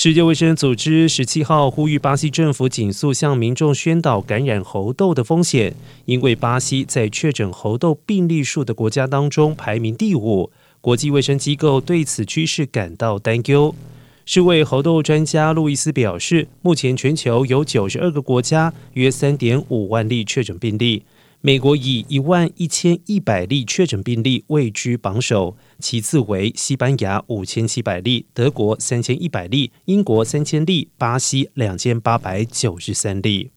世界卫生组织十七号呼吁巴西政府紧速向民众宣导感染猴痘的风险，因为巴西在确诊猴痘病例数的国家当中排名第五。国际卫生机构对此趋势感到担忧。世卫猴痘专家路易斯表示，目前全球有九十二个国家，约三点五万例确诊病例。美国以一万一千一百例确诊病例位居榜首，其次为西班牙五千七百例，德国三千一百例，英国三千例，巴西两千八百九十三例。